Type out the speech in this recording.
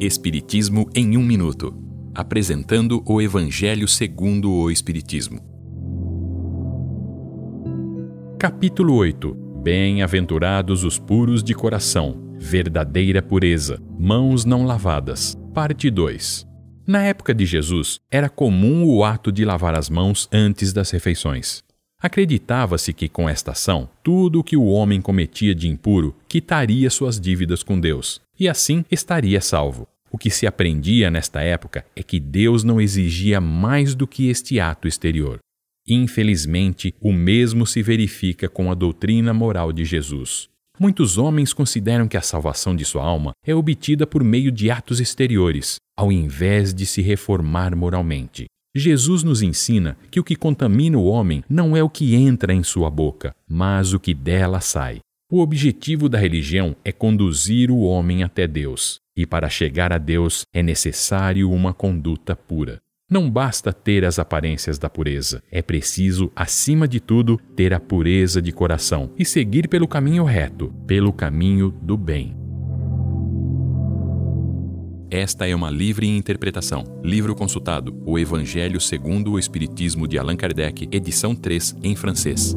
Espiritismo em um minuto, apresentando o Evangelho segundo o Espiritismo. Capítulo 8. Bem-aventurados os puros de coração, verdadeira pureza, mãos não lavadas. Parte 2. Na época de Jesus, era comum o ato de lavar as mãos antes das refeições. Acreditava-se que com esta ação, tudo o que o homem cometia de impuro quitaria suas dívidas com Deus, e assim estaria salvo. O que se aprendia nesta época é que Deus não exigia mais do que este ato exterior. Infelizmente, o mesmo se verifica com a doutrina moral de Jesus. Muitos homens consideram que a salvação de sua alma é obtida por meio de atos exteriores, ao invés de se reformar moralmente. Jesus nos ensina que o que contamina o homem não é o que entra em sua boca, mas o que dela sai. O objetivo da religião é conduzir o homem até Deus, e para chegar a Deus é necessário uma conduta pura. Não basta ter as aparências da pureza, é preciso, acima de tudo, ter a pureza de coração e seguir pelo caminho reto, pelo caminho do bem. Esta é uma livre interpretação. Livro consultado: O Evangelho segundo o Espiritismo de Allan Kardec, edição 3, em francês.